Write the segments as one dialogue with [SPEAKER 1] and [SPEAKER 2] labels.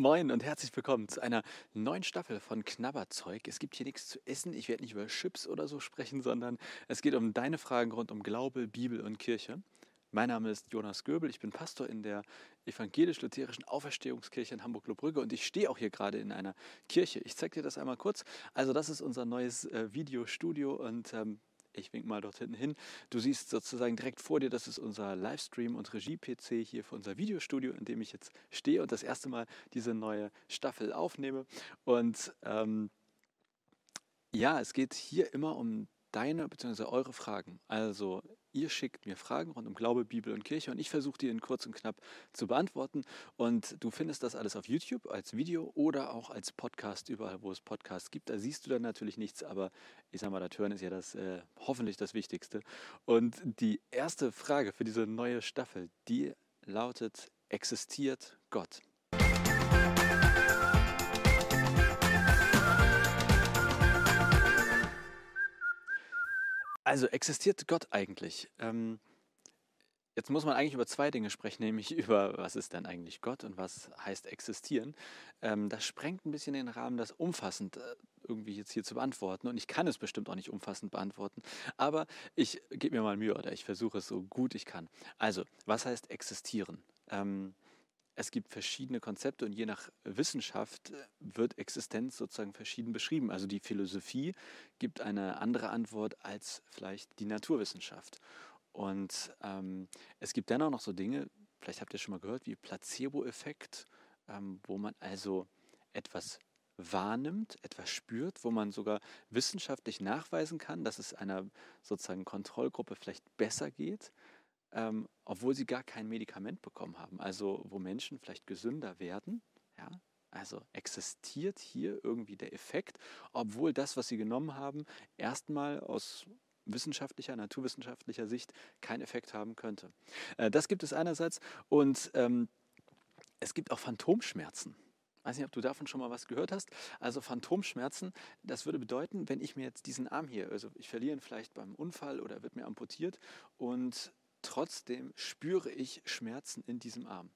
[SPEAKER 1] Moin und herzlich willkommen zu einer neuen Staffel von Knabberzeug. Es gibt hier nichts zu essen. Ich werde nicht über Chips oder so sprechen, sondern es geht um deine Fragen rund um Glaube, Bibel und Kirche. Mein Name ist Jonas Göbel. Ich bin Pastor in der evangelisch-lutherischen Auferstehungskirche in Hamburg-Lobrügge und ich stehe auch hier gerade in einer Kirche. Ich zeige dir das einmal kurz. Also das ist unser neues äh, Videostudio und ähm, ich wink mal dort hinten hin. Du siehst sozusagen direkt vor dir, das ist unser Livestream- und Regie-PC hier für unser Videostudio, in dem ich jetzt stehe und das erste Mal diese neue Staffel aufnehme. Und ähm, ja, es geht hier immer um deine bzw. eure Fragen. Also Ihr schickt mir Fragen rund um Glaube, Bibel und Kirche und ich versuche die in kurz und knapp zu beantworten. Und du findest das alles auf YouTube als Video oder auch als Podcast, überall, wo es Podcasts gibt. Da siehst du dann natürlich nichts, aber ich sage mal, das Hören ist ja das äh, hoffentlich das Wichtigste. Und die erste Frage für diese neue Staffel, die lautet: Existiert Gott? Also existiert Gott eigentlich? Ähm, jetzt muss man eigentlich über zwei Dinge sprechen, nämlich über was ist denn eigentlich Gott und was heißt existieren. Ähm, das sprengt ein bisschen den Rahmen, das umfassend äh, irgendwie jetzt hier zu beantworten. Und ich kann es bestimmt auch nicht umfassend beantworten, aber ich gebe mir mal Mühe oder ich versuche es so gut ich kann. Also, was heißt existieren? Ähm, es gibt verschiedene Konzepte und je nach Wissenschaft äh, wird Existenz sozusagen verschieden beschrieben. Also die Philosophie gibt eine andere Antwort als vielleicht die Naturwissenschaft. Und ähm, es gibt dennoch noch so Dinge, vielleicht habt ihr schon mal gehört, wie Placebo-Effekt, ähm, wo man also etwas wahrnimmt, etwas spürt, wo man sogar wissenschaftlich nachweisen kann, dass es einer sozusagen Kontrollgruppe vielleicht besser geht ähm, obwohl sie gar kein Medikament bekommen haben. Also wo Menschen vielleicht gesünder werden. Ja? Also existiert hier irgendwie der Effekt, obwohl das, was sie genommen haben, erstmal aus wissenschaftlicher, naturwissenschaftlicher Sicht keinen Effekt haben könnte. Äh, das gibt es einerseits und ähm, es gibt auch Phantomschmerzen. Ich weiß nicht, ob du davon schon mal was gehört hast. Also Phantomschmerzen, das würde bedeuten, wenn ich mir jetzt diesen Arm hier, also ich verliere ihn vielleicht beim Unfall oder wird mir amputiert und Trotzdem spüre ich Schmerzen in diesem Arm.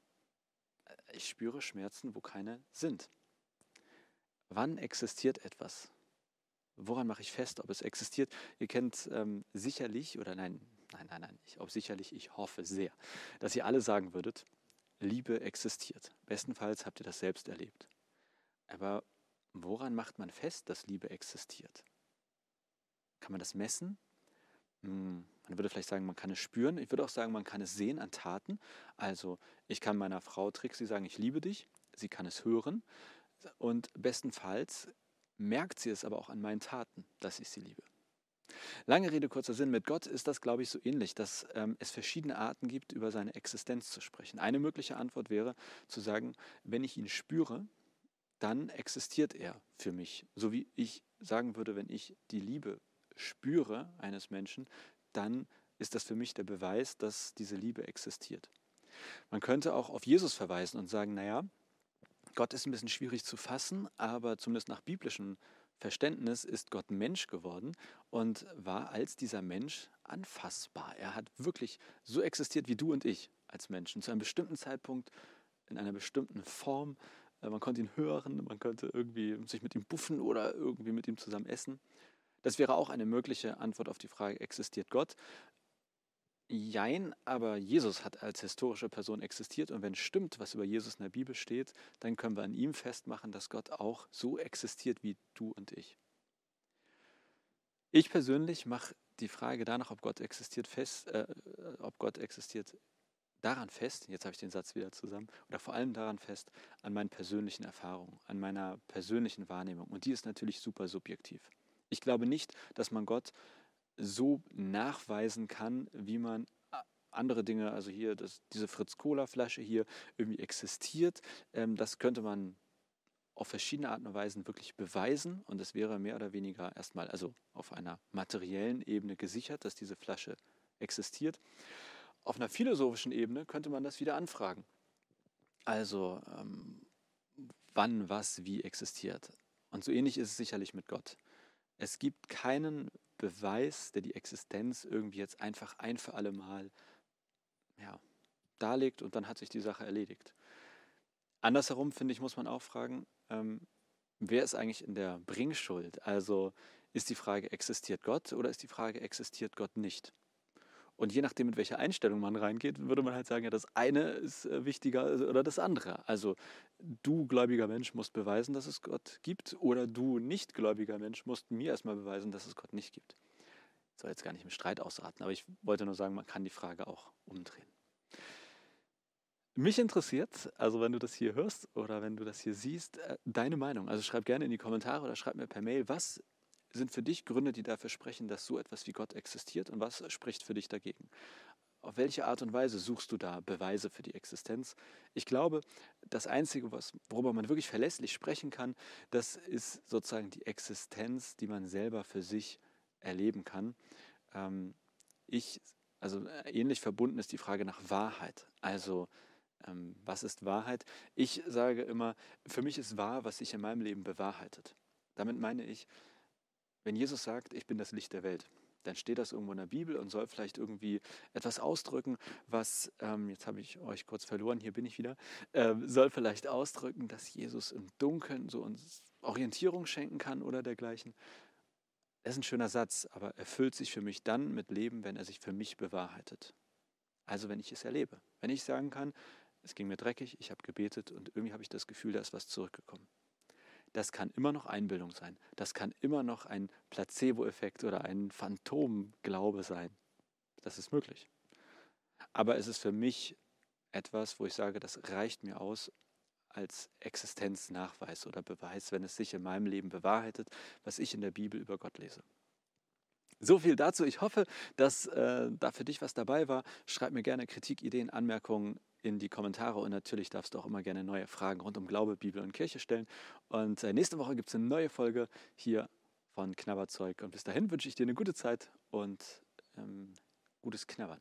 [SPEAKER 1] Ich spüre Schmerzen, wo keine sind. Wann existiert etwas? Woran mache ich fest, ob es existiert? Ihr kennt ähm, sicherlich, oder nein, nein, nein, nein, ich, ob sicherlich, ich hoffe sehr, dass ihr alle sagen würdet, Liebe existiert. Bestenfalls habt ihr das selbst erlebt. Aber woran macht man fest, dass Liebe existiert? Kann man das messen? Hm, man würde vielleicht sagen, man kann es spüren. Ich würde auch sagen, man kann es sehen an Taten. Also ich kann meiner Frau Trixie sagen, ich liebe dich. Sie kann es hören. Und bestenfalls merkt sie es aber auch an meinen Taten, dass ich sie liebe. Lange Rede, kurzer Sinn. Mit Gott ist das, glaube ich, so ähnlich, dass ähm, es verschiedene Arten gibt, über seine Existenz zu sprechen. Eine mögliche Antwort wäre zu sagen, wenn ich ihn spüre, dann existiert er für mich. So wie ich sagen würde, wenn ich die Liebe spüre eines Menschen, dann ist das für mich der Beweis, dass diese Liebe existiert. Man könnte auch auf Jesus verweisen und sagen, naja, Gott ist ein bisschen schwierig zu fassen, aber zumindest nach biblischem Verständnis ist Gott Mensch geworden und war als dieser Mensch anfassbar. Er hat wirklich so existiert wie du und ich als Menschen, zu einem bestimmten Zeitpunkt, in einer bestimmten Form. Äh, man konnte ihn hören, man konnte irgendwie sich mit ihm buffen oder irgendwie mit ihm zusammen essen. Das wäre auch eine mögliche Antwort auf die Frage, existiert Gott? Jein, aber Jesus hat als historische Person existiert und wenn stimmt, was über Jesus in der Bibel steht, dann können wir an ihm festmachen, dass Gott auch so existiert wie du und ich. Ich persönlich mache die Frage danach, ob Gott existiert, fest, äh, ob Gott existiert, daran fest, jetzt habe ich den Satz wieder zusammen, oder vor allem daran fest, an meinen persönlichen Erfahrungen, an meiner persönlichen Wahrnehmung. Und die ist natürlich super subjektiv. Ich glaube nicht, dass man Gott so nachweisen kann, wie man andere Dinge, also hier das, diese Fritz-Cola-Flasche hier irgendwie existiert. Ähm, das könnte man auf verschiedene Arten und Weisen wirklich beweisen und es wäre mehr oder weniger erstmal, also auf einer materiellen Ebene gesichert, dass diese Flasche existiert. Auf einer philosophischen Ebene könnte man das wieder anfragen. Also ähm, wann, was, wie existiert. Und so ähnlich ist es sicherlich mit Gott. Es gibt keinen Beweis, der die Existenz irgendwie jetzt einfach ein für alle Mal ja, darlegt und dann hat sich die Sache erledigt. andersherum, finde ich, muss man auch fragen, ähm, wer ist eigentlich in der Bringschuld? Also ist die Frage, existiert Gott oder ist die Frage, existiert Gott nicht? Und je nachdem, mit welcher Einstellung man reingeht, würde man halt sagen, ja, das eine ist äh, wichtiger oder das andere. Also du gläubiger Mensch musst beweisen, dass es Gott gibt oder du nicht gläubiger Mensch musst mir erstmal beweisen, dass es Gott nicht gibt. Ich soll jetzt gar nicht im Streit ausraten, aber ich wollte nur sagen, man kann die Frage auch umdrehen. Mich interessiert, also wenn du das hier hörst oder wenn du das hier siehst, äh, deine Meinung. Also schreib gerne in die Kommentare oder schreib mir per Mail, was sind für dich Gründe, die dafür sprechen, dass so etwas wie Gott existiert und was spricht für dich dagegen? Auf welche Art und Weise suchst du da Beweise für die Existenz? Ich glaube, das Einzige, was, worüber man wirklich verlässlich sprechen kann, das ist sozusagen die Existenz, die man selber für sich erleben kann. Ähm, ich, also ähnlich verbunden ist die Frage nach Wahrheit. Also ähm, was ist Wahrheit? Ich sage immer, für mich ist wahr, was sich in meinem Leben bewahrheitet. Damit meine ich, wenn Jesus sagt, ich bin das Licht der Welt, dann steht das irgendwo in der Bibel und soll vielleicht irgendwie etwas ausdrücken, was, ähm, jetzt habe ich euch kurz verloren, hier bin ich wieder, äh, soll vielleicht ausdrücken, dass Jesus im Dunkeln so uns Orientierung schenken kann oder dergleichen. Das ist ein schöner Satz, aber erfüllt sich für mich dann mit Leben, wenn er sich für mich bewahrheitet. Also wenn ich es erlebe. Wenn ich sagen kann, es ging mir dreckig, ich habe gebetet und irgendwie habe ich das Gefühl, da ist was zurückgekommen das kann immer noch Einbildung sein. Das kann immer noch ein Placebo-Effekt oder ein Phantomglaube sein. Das ist möglich. Aber es ist für mich etwas, wo ich sage, das reicht mir aus als Existenznachweis oder Beweis, wenn es sich in meinem Leben bewahrheitet, was ich in der Bibel über Gott lese. So viel dazu. Ich hoffe, dass äh, da für dich was dabei war. Schreib mir gerne Kritik, Ideen, Anmerkungen in die Kommentare und natürlich darfst du auch immer gerne neue Fragen rund um Glaube, Bibel und Kirche stellen. Und äh, nächste Woche gibt es eine neue Folge hier von Knabberzeug. Und bis dahin wünsche ich dir eine gute Zeit und ähm, gutes Knabbern.